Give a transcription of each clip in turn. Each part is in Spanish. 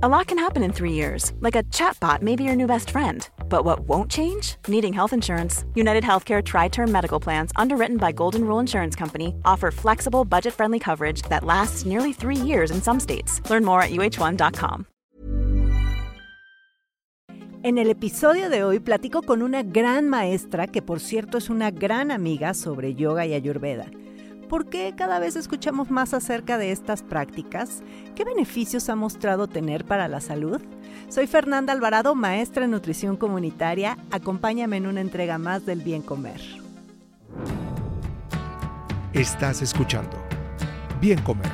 A lot can happen in three years, like a chatbot may be your new best friend. But what won't change? Needing health insurance. United Healthcare Tri Term Medical Plans, underwritten by Golden Rule Insurance Company, offer flexible, budget friendly coverage that lasts nearly three years in some states. Learn more at uh1.com. En el episodio de hoy platico con una gran maestra que, por cierto, es una gran amiga sobre yoga y ayurveda. ¿Por qué cada vez escuchamos más acerca de estas prácticas? ¿Qué beneficios ha mostrado tener para la salud? Soy Fernanda Alvarado, maestra en nutrición comunitaria. Acompáñame en una entrega más del bien comer. Estás escuchando Bien Comer.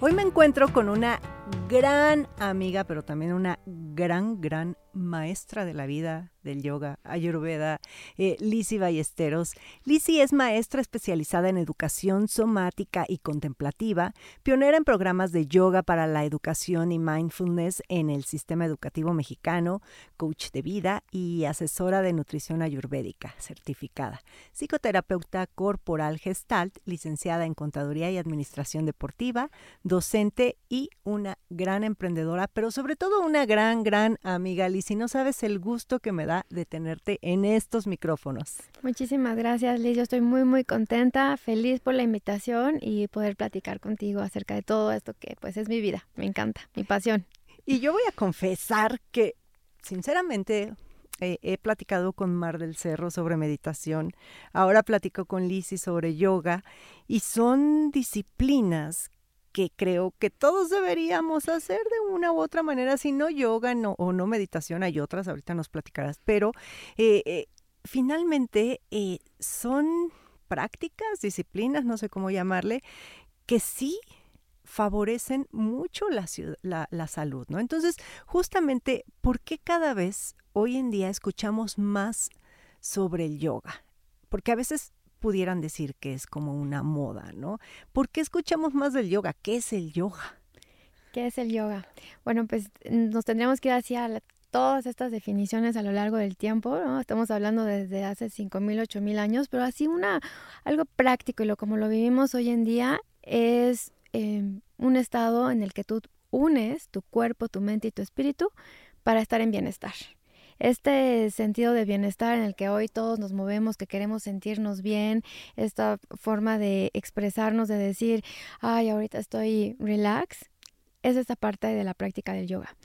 Hoy me encuentro con una gran amiga, pero también una gran, gran maestra de la vida del yoga, Ayurveda, eh, Lizzie Ballesteros. Lizzie es maestra especializada en educación somática y contemplativa, pionera en programas de yoga para la educación y mindfulness en el sistema educativo mexicano, coach de vida y asesora de nutrición ayurvédica certificada, psicoterapeuta corporal gestalt, licenciada en contaduría y administración deportiva, docente y una gran emprendedora, pero sobre todo una gran, gran amiga. Lizzie, no sabes el gusto que me da de tenerte en estos micrófonos. Muchísimas gracias, Liz. Yo estoy muy, muy contenta, feliz por la invitación y poder platicar contigo acerca de todo esto que pues es mi vida. Me encanta, mi pasión. Y yo voy a confesar que, sinceramente, he platicado con Mar del Cerro sobre meditación, ahora platico con Lizzie sobre yoga y son disciplinas que creo que todos deberíamos hacer de una u otra manera, si no yoga o no meditación, hay otras, ahorita nos platicarás, pero eh, eh, finalmente eh, son prácticas, disciplinas, no sé cómo llamarle, que sí favorecen mucho la, la, la, salud, ¿no? Entonces, justamente, ¿por qué cada vez hoy en día escuchamos más sobre el yoga? Porque a veces pudieran decir que es como una moda, ¿no? ¿Por qué escuchamos más del yoga? ¿Qué es el yoga? ¿Qué es el yoga? Bueno, pues nos tendríamos que ir hacia todas estas definiciones a lo largo del tiempo, ¿no? Estamos hablando desde hace 5.000, 8.000 años, pero así una, algo práctico y lo como lo vivimos hoy en día es em, un estado en el que tú unes tu cuerpo, tu mente y tu espíritu para estar en bienestar este sentido de bienestar en el que hoy todos nos movemos, que queremos sentirnos bien, esta forma de expresarnos, de decir, ay, ahorita estoy relax, es esta parte de la práctica del yoga.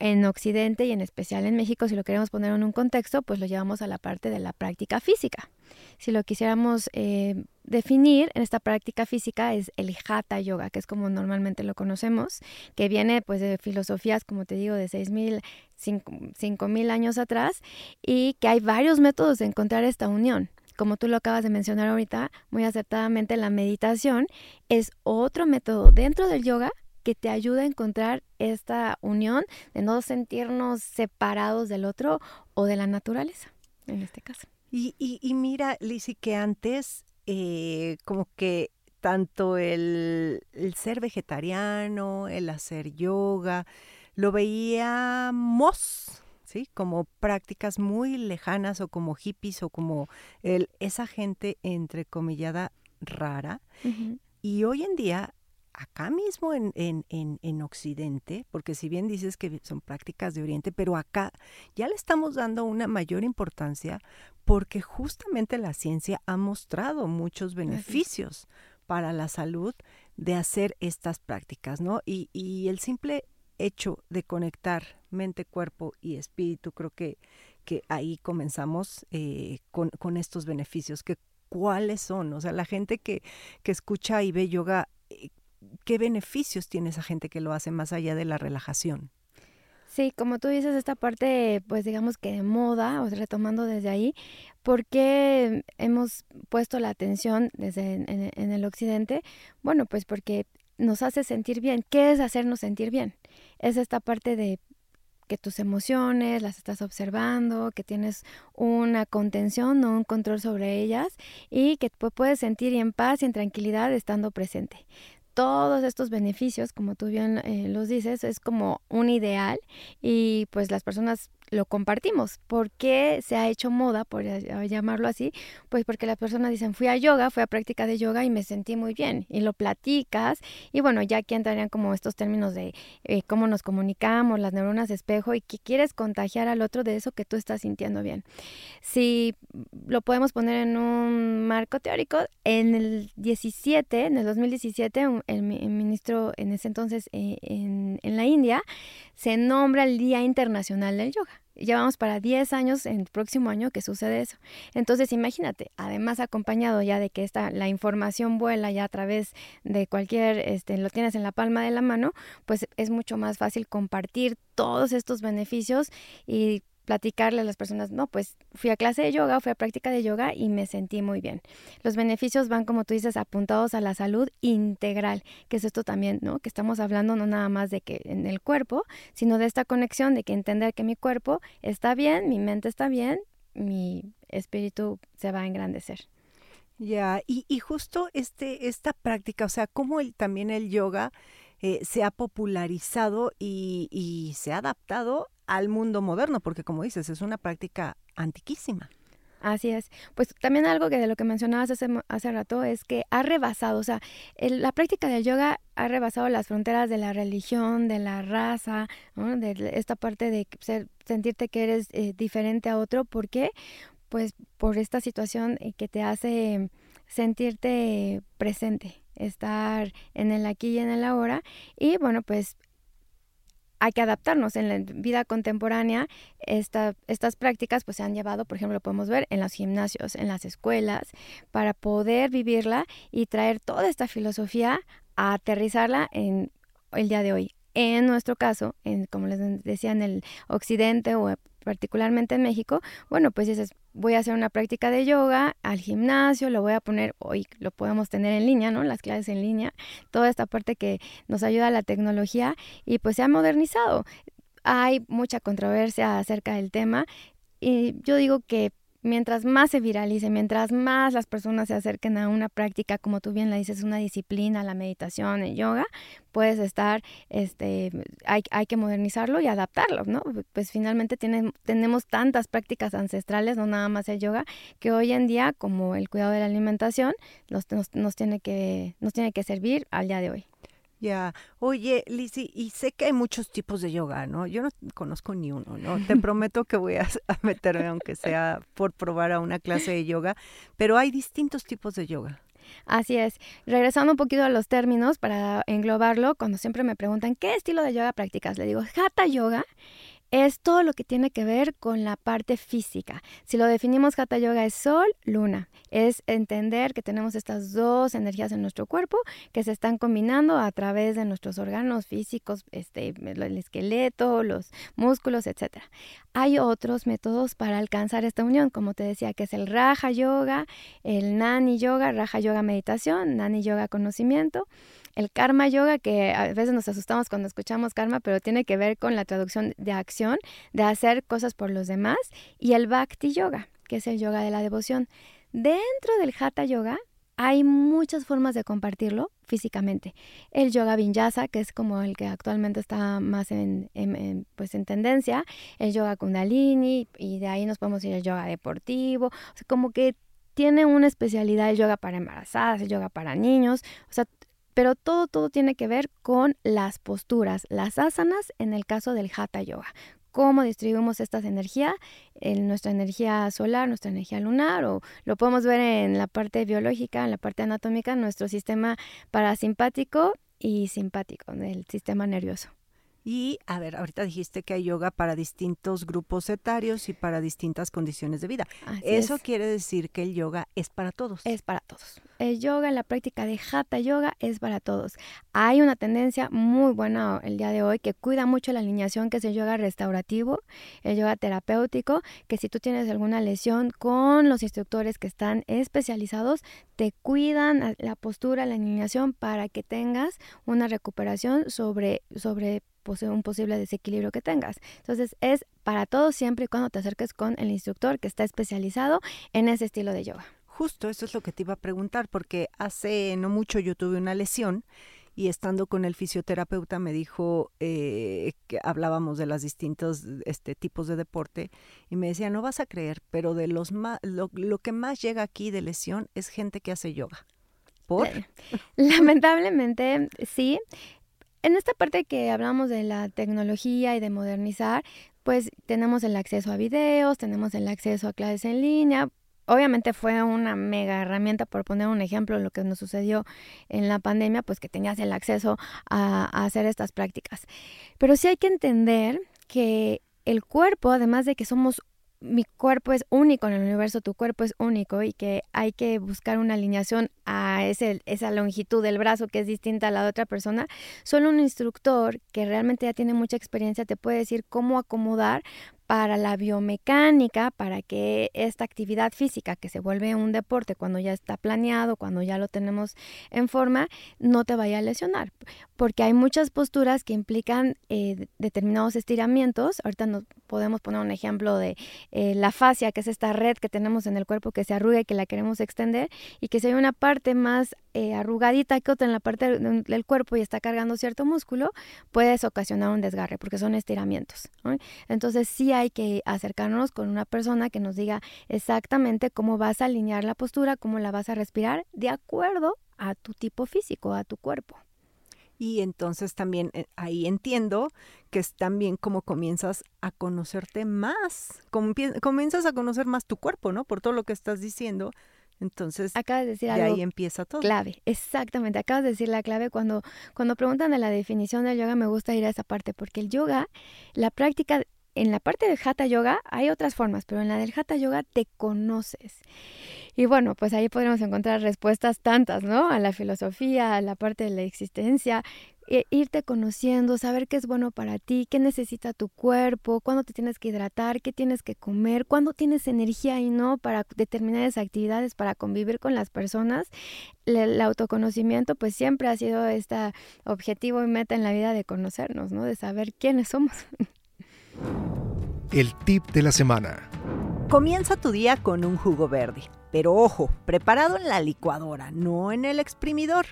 En Occidente y en especial en México, si lo queremos poner en un contexto, pues lo llevamos a la parte de la práctica física. Si lo quisiéramos eh, definir en esta práctica física es el Hatha Yoga, que es como normalmente lo conocemos, que viene pues de filosofías, como te digo, de 6.000, 5.000 años atrás y que hay varios métodos de encontrar esta unión. Como tú lo acabas de mencionar ahorita, muy acertadamente, la meditación es otro método dentro del yoga que te ayuda a encontrar esta unión de no sentirnos separados del otro o de la naturaleza, en este caso. Y, y, y mira, Lizzie, que antes eh, como que tanto el, ser vegetariano, el hacer yoga, lo veíamos, ¿sí? Como prácticas muy lejanas o como hippies o como el, esa gente entrecomillada rara. Y hoy en día acá mismo en, en, en, Occidente, porque si bien dices que son prácticas de Oriente, pero acá ya le estamos dando una mayor importancia porque justamente la ciencia ha mostrado muchos beneficios para la salud de hacer estas prácticas, ¿no? Y, y el simple hecho de conectar mente, cuerpo y espíritu, creo que, que ahí comenzamos eh, con, con estos beneficios, que cuáles son, o sea, la gente que, que escucha y ve yoga, ¿qué beneficios tiene esa gente que lo hace más allá de la relajación? Sí, como tú dices, esta parte, pues digamos que de moda, o retomando desde ahí, ¿por qué hemos puesto la atención desde en, el occidente? Bueno, pues porque nos hace sentir bien. ¿Qué es hacernos sentir bien? Es esta parte de que tus emociones las estás observando, que tienes una contención, no un control sobre ellas y que puedes sentir en paz y en tranquilidad estando presente todos estos beneficios, como tú bien eh, los dices, es como un ideal y pues las personas lo compartimos. ¿Por qué se ha hecho moda, por llamarlo así? Pues porque las personas dicen, fui a yoga, fui a práctica de yoga y me sentí muy bien. Y lo platicas. Y bueno, ya aquí entrarían como estos términos de eh, cómo nos comunicamos, las neuronas de espejo y que quieres contagiar al otro de eso que tú estás sintiendo bien. Si lo podemos poner en un marco teórico, en el 17, en el 2017, el, ministro en ese entonces eh, en la India se nombra el Día Internacional del Yoga. Llevamos para 10 años en el próximo año que sucede eso. Entonces, imagínate, además acompañado ya de que esta, la información vuela ya a través de cualquier, este, lo tienes en la palma de la mano, pues es mucho más fácil compartir todos estos beneficios y platicarle a las personas, no, pues fui a clase de yoga, fui a práctica de yoga y me sentí muy bien. Los beneficios van, como tú dices, apuntados a la salud integral, que es esto también, ¿no? Que estamos hablando no nada más de que en el cuerpo, sino de esta conexión de que entender que mi cuerpo está bien, mi mente está bien, mi espíritu se va a engrandecer. Ya, y, y, justo este, esta práctica, o sea, cómo el, también el yoga eh, se ha popularizado y se ha adaptado al mundo moderno, porque como dices, es una práctica antiquísima. Así es. Pues también algo que de lo que mencionabas hace, hace rato es que ha rebasado, o sea, la práctica del yoga ha rebasado las fronteras de la religión, de la raza, de esta parte de sentirte que eres eh, diferente a otro. ¿Por qué? Pues por esta situación eh, que te hace sentirte presente, estar en el aquí y en el ahora. Y bueno, pues hay que adaptarnos. En la vida contemporánea, esta, estas prácticas pues se han llevado, por ejemplo, lo podemos ver en los gimnasios, en las escuelas, para poder vivirla y traer toda esta filosofía a aterrizarla en el día de hoy. En nuestro caso, en, como les decía, en el occidente o particularmente en México, bueno, pues dices, voy a hacer una práctica de yoga al gimnasio, lo voy a poner, hoy lo podemos tener en línea, ¿no? Las clases en línea, toda esta parte que nos ayuda a la tecnología y pues se ha modernizado. Hay mucha controversia acerca del tema y yo digo que mientras más se viralice, mientras más las personas se acerquen a una práctica, como tú bien la dices, una disciplina, la meditación, el yoga, puedes estar, este, hay, hay que modernizarlo y adaptarlo, ¿no? Pues finalmente tenemos tantas prácticas ancestrales, no nada más el yoga, que hoy en día, como el cuidado de la alimentación, nos, nos, tiene, que, nos tiene que servir al día de hoy. Ya, oye, Lizzy, y sé que hay muchos tipos de yoga, ¿no? Yo no conozco ni uno, ¿no? Te prometo que voy a, meterme, aunque sea por probar a una clase de yoga, pero hay distintos tipos de yoga. Así es. Regresando un poquito a los términos para englobarlo, cuando siempre me preguntan qué estilo de yoga practicas, le digo, Hatha Yoga es todo lo que tiene que ver con la parte física. Si lo definimos, Hatha Yoga es sol, luna. Es entender que tenemos estas dos energías en nuestro cuerpo que se están combinando a través de nuestros órganos físicos, este, el esqueleto, los músculos, etc. Hay otros métodos para alcanzar esta unión, como te decía, que es el Raja Yoga, el Nani Yoga, Raja Yoga meditación, Nani Yoga conocimiento el karma yoga, que a veces nos asustamos cuando escuchamos karma, pero tiene que ver con la traducción de acción, de hacer cosas por los demás, y el bhakti yoga, que es el yoga de la devoción. Dentro del hatha yoga hay muchas formas de compartirlo físicamente. El yoga vinyasa, que es como el que actualmente está más en, pues en tendencia, el yoga kundalini, y de ahí nos podemos ir al yoga deportivo, o sea, como que tiene una especialidad el yoga para embarazadas, el yoga para niños, o sea, pero todo, todo tiene que ver con las posturas, las asanas en el caso del hatha yoga. Cómo distribuimos estas energías, en nuestra energía solar, nuestra energía lunar, o lo podemos ver en la parte biológica, en la parte anatómica, nuestro sistema parasimpático y simpático del sistema nervioso. Y, a ver, ahorita dijiste que hay yoga para distintos grupos etarios y para distintas condiciones de vida. Eso quiere decir que el yoga es para todos. Es para todos. El yoga, la práctica de hatha yoga es para todos. Hay una tendencia muy buena el día de hoy que cuida mucho la alineación, que es el yoga restaurativo, el yoga terapéutico, que si tú tienes alguna lesión con los instructores que están especializados, te cuidan la postura, la alineación para que tengas una recuperación sobre, sobre un posible desequilibrio que tengas. Entonces es para todo siempre y cuando te acerques con el instructor que está especializado en ese estilo de yoga. Justo, eso es lo que te iba a preguntar, porque hace no mucho yo tuve una lesión y estando con el fisioterapeuta me dijo eh, que hablábamos de los distintos este, tipos de deporte y me decía, no vas a creer, pero de los más, lo, que más llega aquí de lesión es gente que hace yoga. ¿Por? Lamentablemente, sí. En esta parte que hablamos de la tecnología y de modernizar, pues tenemos el acceso a videos, tenemos el acceso a clases en línea. Obviamente fue una mega herramienta, por poner un ejemplo, lo que nos sucedió en la pandemia, pues que tenías el acceso a, hacer estas prácticas. Pero sí hay que entender que el cuerpo, además de que somos mi cuerpo es único en el universo, tu cuerpo es único y que hay que buscar una alineación a ese, esa longitud del brazo que es distinta a la de otra persona, solo un instructor que realmente ya tiene mucha experiencia te puede decir cómo acomodar para la biomecánica, para que esta actividad física que se vuelve un deporte cuando ya está planeado, cuando ya lo tenemos en forma, no te vaya a lesionar. Porque hay muchas posturas que implican eh, determinados estiramientos. Ahorita nos podemos poner un ejemplo de eh, la fascia, que es esta red que tenemos en el cuerpo que se arruga y que la queremos extender, y que si hay una parte más eh, arrugadita que otra en la parte del cuerpo y está cargando cierto músculo, puedes ocasionar un desgarre porque son estiramientos. Entonces sí que acercarnos con una persona que nos diga exactamente cómo vas a alinear la postura, cómo la vas a respirar de acuerdo a tu tipo físico, a tu cuerpo. Y entonces también eh, ahí entiendo que es también como comienzas a conocerte más, comienzas a conocer más tu cuerpo, ¿no? Por todo lo que estás diciendo, entonces, acabas de decir de ahí empieza todo. Clave, exactamente. Acabas de decir la clave. Cuando, cuando preguntan de la definición del yoga, me gusta ir a esa parte, porque el yoga, la práctica, en la parte del hatha yoga hay otras formas, pero en la del hatha yoga te conoces. Y bueno, pues ahí podemos encontrar respuestas tantas, ¿no? A la filosofía, a la parte de la existencia, e irte conociendo, saber qué es bueno para ti, qué necesita tu cuerpo, cuándo te tienes que hidratar, qué tienes que comer, cuándo tienes energía y no para determinadas actividades, para convivir con las personas. El, autoconocimiento pues siempre ha sido este objetivo y meta en la vida de conocernos, ¿no? De saber quiénes somos. El tip de la semana. Comienza tu día con un jugo verde, pero ojo, preparado en la licuadora, no en el exprimidor.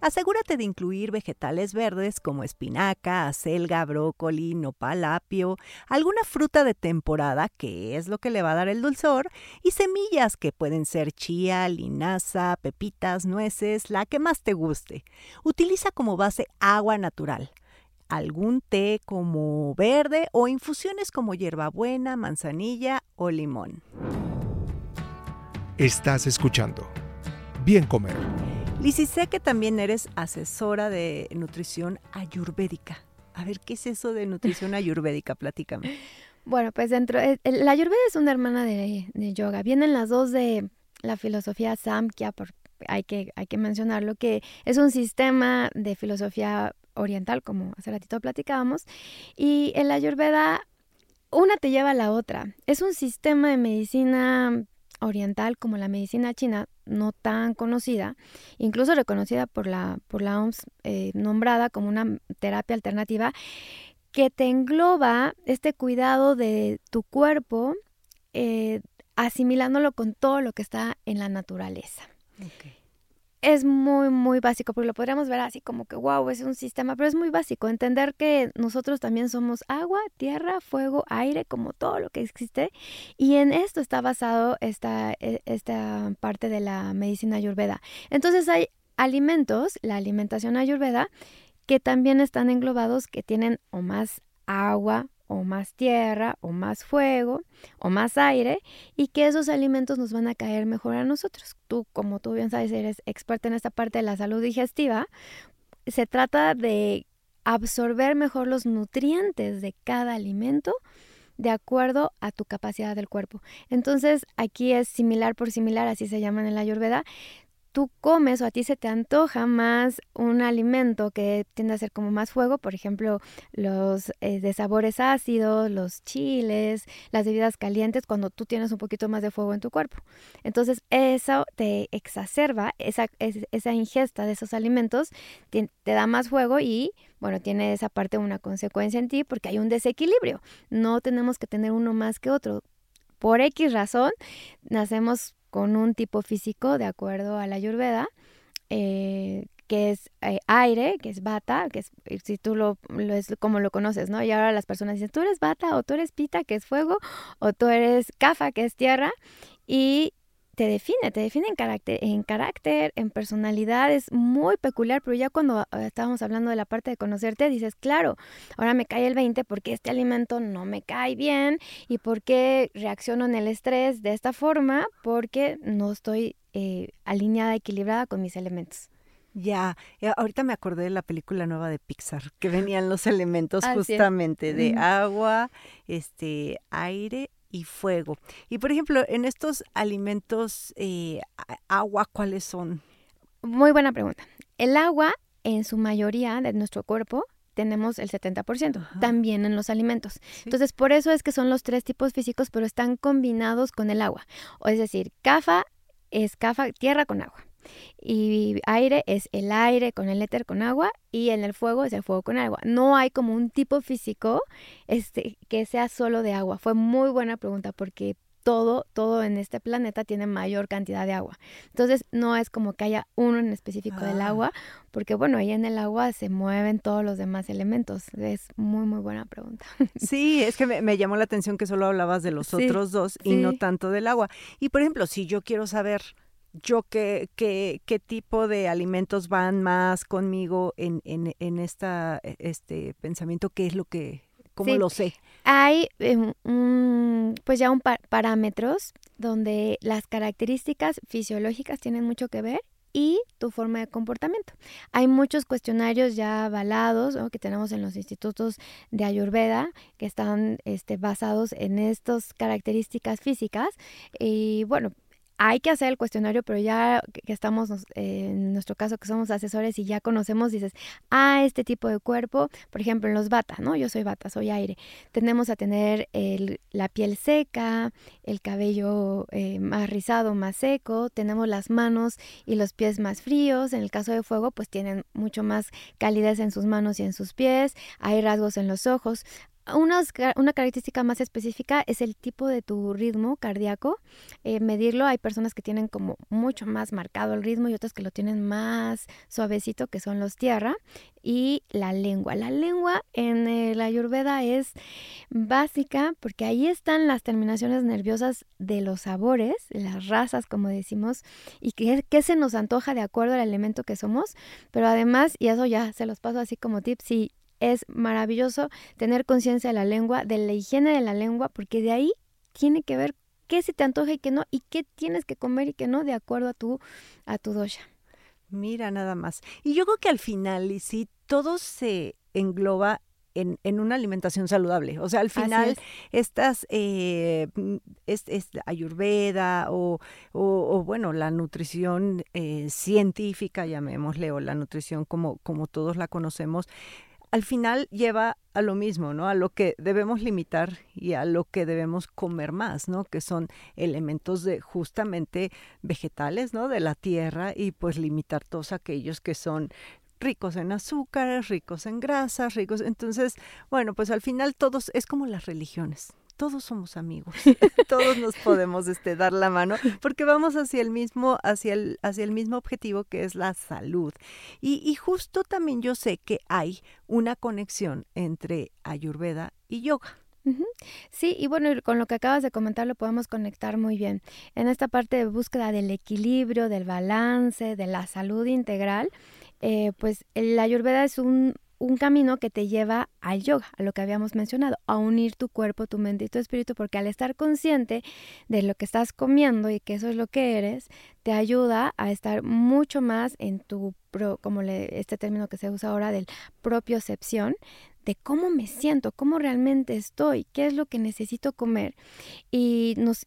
Asegúrate de incluir vegetales verdes como espinaca, acelga, brócoli, nopal, apio, alguna fruta de temporada, que es lo que le va a dar el dulzor, y semillas que pueden ser chía, linaza, pepitas, nueces, la que más te guste. Utiliza como base agua natural algún té como verde o infusiones como hierbabuena, manzanilla o limón. Estás escuchando Bien Comer Lizy, sé que también eres asesora de nutrición ayurvédica. A ver, ¿qué es eso de nutrición ayurvédica? Platícame. Bueno, pues dentro, eh, la ayurveda es una hermana de, yoga. Vienen las dos de la filosofía Samkhya, por, hay, que, hay que mencionarlo, que es un sistema de filosofía oriental, como hace ratito platicábamos. Y en la ayurveda, una te lleva a la otra. Es un sistema de medicina oriental como la medicina china, no tan conocida, incluso reconocida por la, por la OMS, eh, nombrada como una terapia alternativa, que te engloba este cuidado de tu cuerpo, eh, asimilándolo con todo lo que está en la naturaleza es muy, muy básico, porque lo podríamos ver así como que, wow, es un sistema, pero es muy básico. Entender que nosotros también somos agua, tierra, fuego, aire, como todo lo que existe. Y en esto está basado esta, e, esta parte de la medicina ayurveda. Entonces hay alimentos, la alimentación ayurveda, que también están englobados, que tienen o más agua, o más tierra, o más fuego, o más aire, y que esos alimentos nos van a caer mejor a nosotros. Tú, como tú bien sabes, eres experta en esta parte de la salud digestiva, se trata de absorber mejor los nutrientes de cada alimento de acuerdo a tu capacidad del cuerpo. Entonces, aquí es similar por similar, así se llaman en la Ayurveda tú comes o a ti se te antoja más un alimento que tiende a ser como más fuego, por ejemplo, los eh, de sabores ácidos, los chiles, las bebidas calientes, cuando tú tienes un poquito más de fuego en tu cuerpo. Entonces, eso te exacerba, esa, ingesta de esos alimentos te, te da más fuego y, bueno, tiene esa parte una consecuencia en ti porque hay un desequilibrio. No tenemos que tener uno más que otro. Por X razón, nacemos con un tipo físico de acuerdo a la ayurveda. Eh, que es eh, aire, que es bata, que es, eh, si tú lo, lo, es como lo conoces, ¿no? Y ahora las personas dicen, tú eres bata, o tú eres pita, que es fuego, o tú eres cafa, que es tierra, y te define, te define en carácter, en carácter, en personalidad, es muy peculiar, pero ya cuando ah, estábamos hablando de la parte de conocerte, dices, claro, ahora me cae el 20 porque este alimento no me cae bien y porque reacciono en el estrés de esta forma, porque no estoy eh, alineada, equilibrada con mis elementos. Ya, eh, ahorita me acordé de la película nueva de Pixar, que venían los elementos justamente de agua, este, aire y fuego. Y por ejemplo, en estos alimentos, eh, agua, ¿cuáles son? Muy buena pregunta. El agua, en su mayoría de nuestro cuerpo, tenemos el 70%, también en los alimentos. Entonces, por eso es que son los tres tipos físicos, pero están combinados con el agua. O es decir, CAFA es CAFA, tierra con agua. Y aire es el aire con el éter con agua y en el fuego es el fuego con agua. No hay como un tipo físico este, que sea solo de agua. Fue muy buena pregunta porque todo, todo en este planeta tiene mayor cantidad de agua. Entonces, no es como que haya uno en específico del ah. agua, porque bueno, ahí en el agua se mueven todos los demás elementos. Es muy, muy buena pregunta. Sí, es que me, llamó la atención que solo hablabas de los otros dos y no tanto del agua. Y por ejemplo, si yo quiero saber yo qué, qué, qué tipo de alimentos van más conmigo en, en, en esta, e, este pensamiento, qué es lo que, cómo lo sé. Hay um, pues ya un parámetros donde las características fisiológicas tienen mucho que ver y tu forma de comportamiento. Hay muchos cuestionarios ya avalados que tenemos en los institutos de Ayurveda que están este, basados en estas características físicas y bueno, hay que hacer el cuestionario, pero ya que estamos, en nuestro caso, que somos asesores y ya conocemos, dices, ah, este tipo de cuerpo, por ejemplo, en los bata, ¿no? Yo soy bata, soy aire. Tendemos a tener la piel seca, el cabello eh, más rizado, más seco, tenemos las manos y los pies más fríos. En el caso de fuego, pues tienen mucho más calidez en sus manos y en sus pies, hay rasgos en los ojos. Una, una, característica más específica es el tipo de tu ritmo cardíaco. Eh, medirlo, hay personas que tienen como mucho más marcado el ritmo y otras que lo tienen más suavecito, que son los tierra. Y la lengua. La lengua en la ayurveda es básica porque ahí están las terminaciones nerviosas de los sabores, las razas, como decimos, y qué, se nos antoja de acuerdo al elemento que somos. Pero además, y eso ya se los paso así como tips, si es maravilloso tener conciencia de la lengua, de la higiene de la lengua, porque de ahí tiene que ver qué se te antoja y qué no, y qué tienes que comer y qué no, de acuerdo a tu, a tu dosha. Mira, nada más. Y yo creo que al final, y si todo se engloba en, en, una alimentación saludable. O sea, al final, estas, eh, es, ayurveda o, o, bueno, la nutrición eh, científica, llamémosle, o la nutrición como, como todos la conocemos, al final lleva a lo mismo, ¿no? A lo que debemos limitar y a lo que debemos comer más, ¿no? Que son elementos de justamente vegetales, ¿no? De la tierra y pues limitar todos aquellos que son ricos en azúcares, ricos en grasas, ricos. Entonces, bueno, pues al final todos es como las religiones todos somos amigos, todos nos podemos este, dar la mano porque vamos hacia el mismo, hacia el, hacia el mismo objetivo que es la salud. Y, y justo también yo sé que hay una conexión entre Ayurveda y yoga. Sí, y bueno, con lo que acabas de comentar lo podemos conectar muy bien. En esta parte de búsqueda del equilibrio, del balance, de la salud integral, eh, pues la ayurveda es un, un camino que te lleva al yoga, a lo que habíamos mencionado, a unir tu cuerpo, tu mente y tu espíritu, porque al estar consciente de lo que estás comiendo y que eso es lo que eres, te ayuda a estar mucho más en tu, como le, este término que se usa ahora del propiocepción, de cómo me siento, cómo realmente estoy, qué es lo que necesito comer. Y nos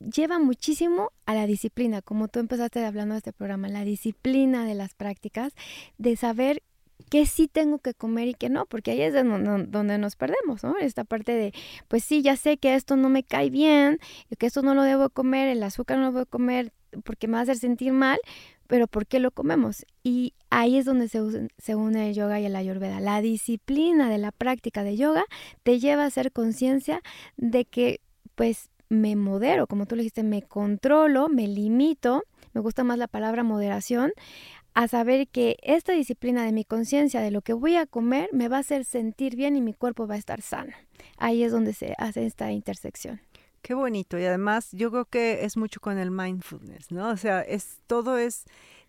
lleva muchísimo a la disciplina, como tú empezaste hablando de este programa, la disciplina de las prácticas, de saber qué sí tengo que comer y qué no, porque ahí es donde nos perdemos, ¿no? Esta parte de, pues sí, ya sé que esto no me cae bien, que esto no lo debo comer, el azúcar no lo debo comer porque me va a hacer sentir mal, pero ¿por qué lo comemos? Y ahí es donde se, une el yoga y el ayurveda. La disciplina de la práctica de yoga te lleva a hacer conciencia de que, pues, me modero, como tú le dijiste, me controlo, me limito, me gusta más la palabra moderación, a saber que esta disciplina de mi conciencia de lo que voy a comer me va a hacer sentir bien y mi cuerpo va a estar sano. Ahí es donde se hace esta intersección. Qué bonito. Y además yo creo que es mucho con el mindfulness, ¿no? O sea, es todo es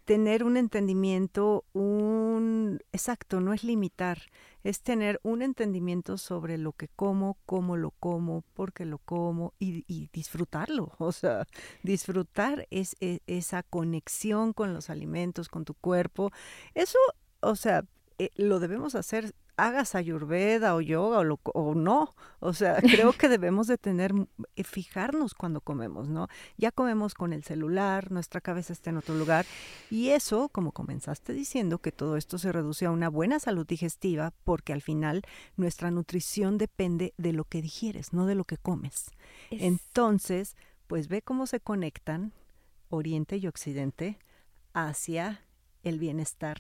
tener un entendimiento, un exacto, no es limitar, es tener un entendimiento sobre lo que como, cómo lo como, por qué lo como y, disfrutarlo. O sea, disfrutar es, e, esa conexión con los alimentos, con tu cuerpo. Eso, o sea, eh, lo debemos hacer hagas ayurveda o yoga o, o no. O sea, creo que debemos de tener, eh, fijarnos cuando comemos, ¿no? Ya comemos con el celular, nuestra cabeza está en otro lugar. Y eso, como comenzaste diciendo, que todo esto se reduce a una buena salud digestiva, porque al final nuestra nutrición depende de lo que digieres, no de lo que comes. Entonces, pues ve cómo se conectan Oriente y Occidente hacia el bienestar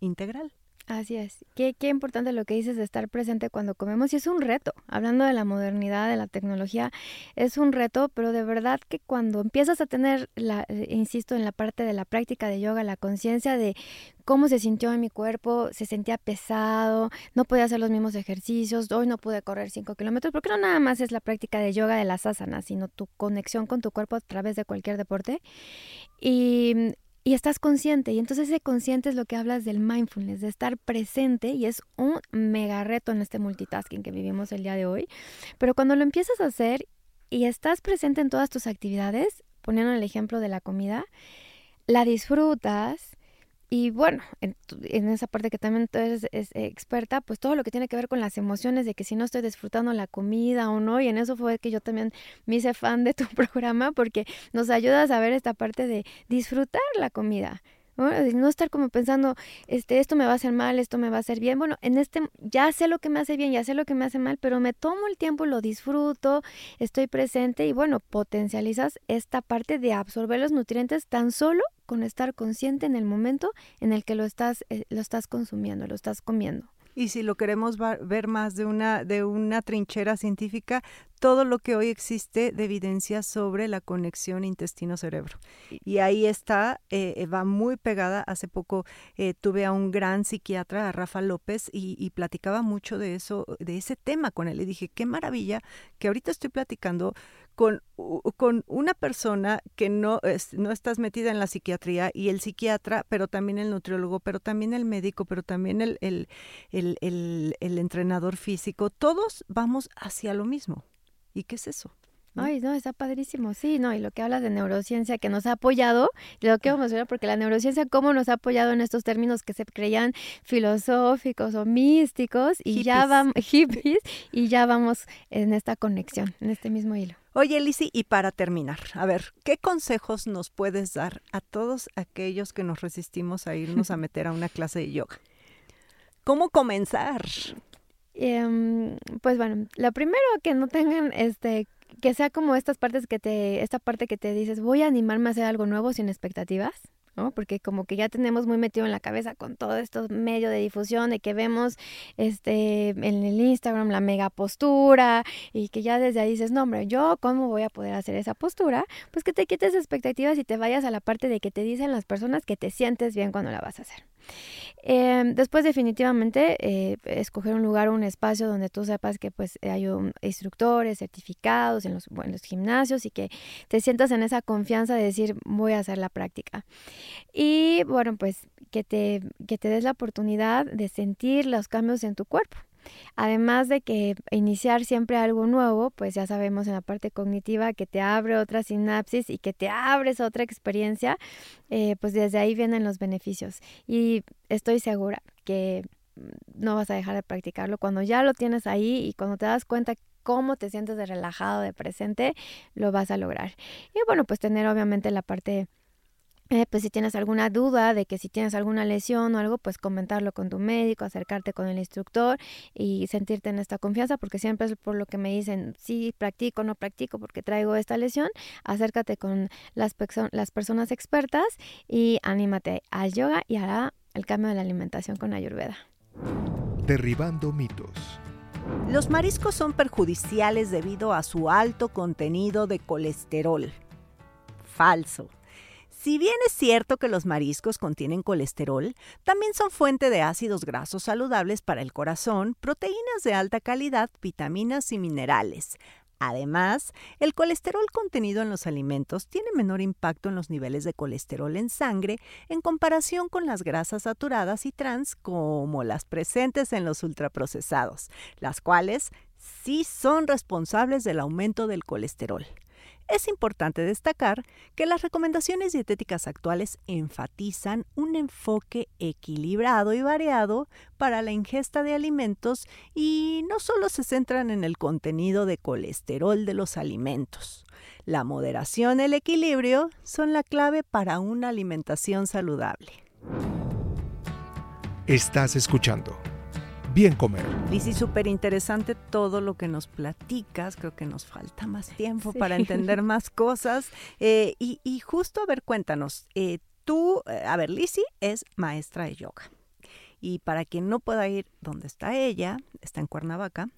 integral. Así es. Qué, qué importante lo que dices de estar presente cuando comemos. Y es un reto. Hablando de la modernidad, de la tecnología, es un reto, pero de verdad que cuando empiezas a tener, la, eh, insisto, en la parte de la práctica de yoga, la conciencia de cómo se sintió en mi cuerpo, se sentía pesado, no podía hacer los mismos ejercicios, hoy no pude correr 5 kilómetros, porque no nada más es la práctica de yoga de las asanas, sino tu conexión con tu cuerpo a través de cualquier deporte. Y y estás consciente. Y entonces ese consciente es lo que hablas del mindfulness, de estar presente y es un mega reto en este multitasking que vivimos el día de hoy. Pero cuando lo empiezas a hacer y estás presente en todas tus actividades, poniendo el ejemplo de la comida, la disfrutas, y bueno, en, esa parte que también tú eres experta, pues todo lo que tiene que ver con las emociones de que si no estoy disfrutando la comida o no, y en eso fue que yo también me hice fan de tu programa porque nos ayuda a saber esta parte de disfrutar la comida. ¿No? estar como pensando, este, esto me va a hacer mal, esto me va a hacer bien. Bueno, en este ya sé lo que me hace bien, ya sé lo que me hace mal, pero me tomo el tiempo, lo disfruto, estoy presente y bueno, potencializas esta parte de absorber los nutrientes tan solo con estar consciente en el momento en el que lo estás, eh, lo estás consumiendo, lo estás comiendo. Y si lo queremos ver más de una, de una trinchera científica, todo lo que hoy existe de evidencia sobre la conexión intestino-cerebro. Y ahí está, eh, va muy pegada. Hace poco eh, tuve a un gran psiquiatra, a Rafa López, y, platicaba mucho de eso, de ese tema con él. Y dije, qué maravilla que ahorita estoy platicando con, con una persona que no, no estás metida en la psiquiatría y el psiquiatra, pero también el nutriólogo, pero también el médico, pero también el, el, el, el entrenador físico. Todos vamos hacia lo mismo. ¿Y qué es eso? Ay, no, está padrísimo, sí, no, y lo que hablas de neurociencia que nos ha apoyado, lo que vamos a ver, porque la neurociencia cómo nos ha apoyado en estos términos que se creían filosóficos o místicos y ya vamos, hippies, y ya vamos en esta conexión, en este mismo hilo. Oye, Lisi, y para terminar, a ver, ¿qué consejos nos puedes dar a todos aquellos que nos resistimos a irnos a meter a una clase de yoga? ¿Cómo comenzar? Em, pues bueno, lo primero que no tengan, este, que sea como estas partes que te, esta parte que te dices, voy a animarme a hacer algo nuevo sin expectativas. Porque como que ya tenemos muy metido en la cabeza con todo estos medios de difusión de que vemos este en el Instagram la mega postura y que ya desde ahí dices, no hombre, yo cómo voy a poder hacer esa postura, pues que te quites expectativas y te vayas a la parte de que te dicen las personas que te sientes bien cuando la vas a hacer. Em, después definitivamente eh, escoger un lugar un espacio donde tú sepas que pues hay instructores certificados en los, los gimnasios y que te sientas en esa confianza de decir voy a hacer la práctica. Y bueno, pues que te, que te des la oportunidad de sentir los cambios en tu cuerpo. Además de que iniciar siempre algo nuevo, pues ya sabemos en la parte cognitiva que te abre otra sinapsis y que te abres otra experiencia, eh, pues desde ahí vienen los beneficios. Y estoy segura que no vas a dejar de practicarlo cuando ya lo tienes ahí y cuando te das cuenta cómo te sientes de relajado, de presente, lo vas a lograr. Y bueno, pues tener obviamente la parte eh, pues si tienes alguna duda de que si tienes alguna lesión o algo, pues comentarlo con tu médico, acercarte con el instructor y sentirte en esta confianza, porque siempre es por lo que me dicen, sí, practico, no practico porque traigo esta lesión, acércate con las, las personas expertas y anímate al yoga y hará el cambio de la alimentación con Ayurveda. Derribando mitos. Los mariscos son perjudiciales debido a su alto contenido de colesterol. Falso Si bien es cierto que los mariscos contienen colesterol, también son fuente de ácidos grasos saludables para el corazón, proteínas de alta calidad, vitaminas y minerales. Además, el colesterol contenido en los alimentos tiene menor impacto en los niveles de colesterol en sangre en comparación con las grasas saturadas y trans como las presentes en los ultraprocesados, las cuales sí son responsables del aumento del colesterol. Es importante destacar que las recomendaciones dietéticas actuales enfatizan un enfoque equilibrado y variado para la ingesta de alimentos y no solo se centran en el contenido de colesterol de los alimentos. La moderación y el equilibrio son la clave para una alimentación saludable. Estás escuchando Bien Comer. Lizzy, súper interesante todo lo que nos platicas. Creo que nos falta más tiempo para entender más cosas. Eh, y, justo, a ver, cuéntanos. Eh, tú, eh, a ver, Lizzy es maestra de yoga. Y para quien no pueda ir donde está ella, está en Cuernavaca,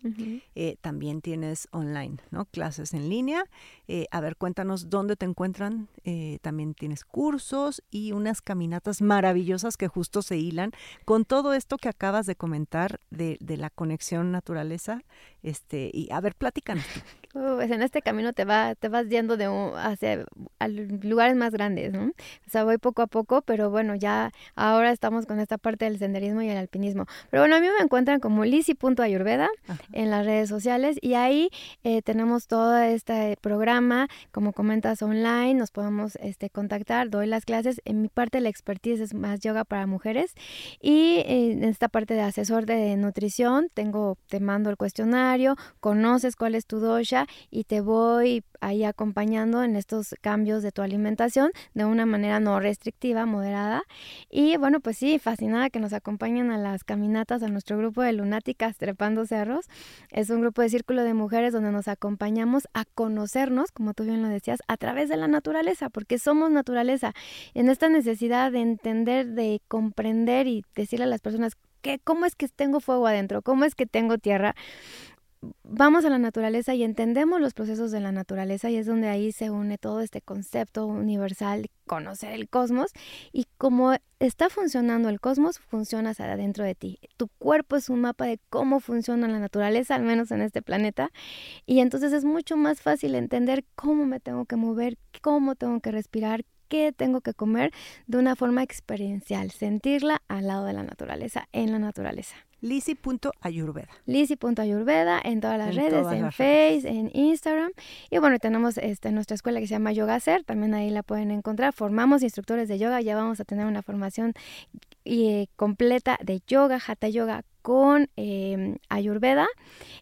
eh, también tienes online, ¿no? Clases en línea. Eh, a ver, cuéntanos dónde te encuentran. Eh, también tienes cursos y unas caminatas maravillosas que justo se hilan con todo esto que acabas de comentar de, de la conexión naturaleza. Este, y a ver, platícanos pues en este camino te va, te vas yendo de hacia lugares más grandes, ¿no? O sea, voy poco a poco, pero bueno, ya ahora estamos con esta parte del senderismo y el alpinismo. Pero bueno, a mí me encuentran como lisi.ayurveda en las redes sociales y ahí eh, tenemos todo este programa, como comentas, online, nos podemos este, contactar, doy las clases. En mi parte la expertise es más yoga para mujeres y eh, en esta parte de asesor de nutrición tengo, te mando el cuestionario, conoces cuál es tu dosha y te voy ahí acompañando en estos cambios de tu alimentación de una manera no restrictiva, moderada. Y bueno, pues sí, fascinada que nos acompañen a las caminatas a nuestro grupo de lunáticas trepando cerros. Es un grupo de círculo de mujeres donde nos acompañamos a conocernos, como tú bien lo decías, a través de la naturaleza, porque somos naturaleza. En esta necesidad de entender, de comprender y decirle a las personas que, cómo es que tengo fuego adentro, cómo es que tengo tierra vamos a la naturaleza y entendemos los procesos de la naturaleza y es donde ahí se une todo este concepto universal, conocer el cosmos y cómo está funcionando el cosmos, funcionas adentro de ti. Tu cuerpo es un mapa de cómo funciona la naturaleza, al menos en este planeta, y entonces es mucho más fácil entender cómo me tengo que mover, cómo tengo que respirar, qué tengo que comer de una forma experiencial, sentirla al lado de la naturaleza, en la naturaleza. Lisi.ayurveda. Lisi.ayurveda en todas las redes, en Facebook, en Instagram. Y bueno, tenemos este, nuestra escuela que se llama Yoga Ser, también ahí la pueden encontrar. Formamos instructores de yoga, ya vamos a tener una formación eh, completa de yoga, hatha yoga con em, Ayurveda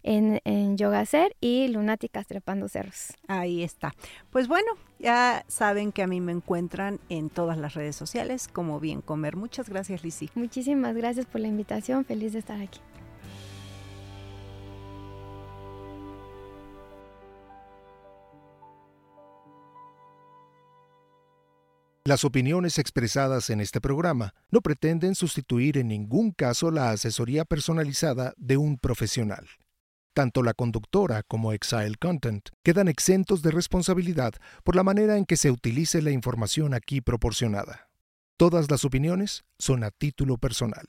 en, en Yoga Ser y Lunáticas Trepando Cerros. Ahí está. Pues bueno, ya saben que a mí me encuentran en todas las redes sociales como Bien Comer. Muchas gracias, Lisi. Muchísimas gracias por la invitación. Feliz de estar aquí. Las opiniones expresadas en este programa no pretenden sustituir en ningún caso la asesoría personalizada de un profesional. Tanto la conductora como Exile Content quedan exentos de responsabilidad por la manera en que se utilice la información aquí proporcionada. Todas las opiniones son a título personal.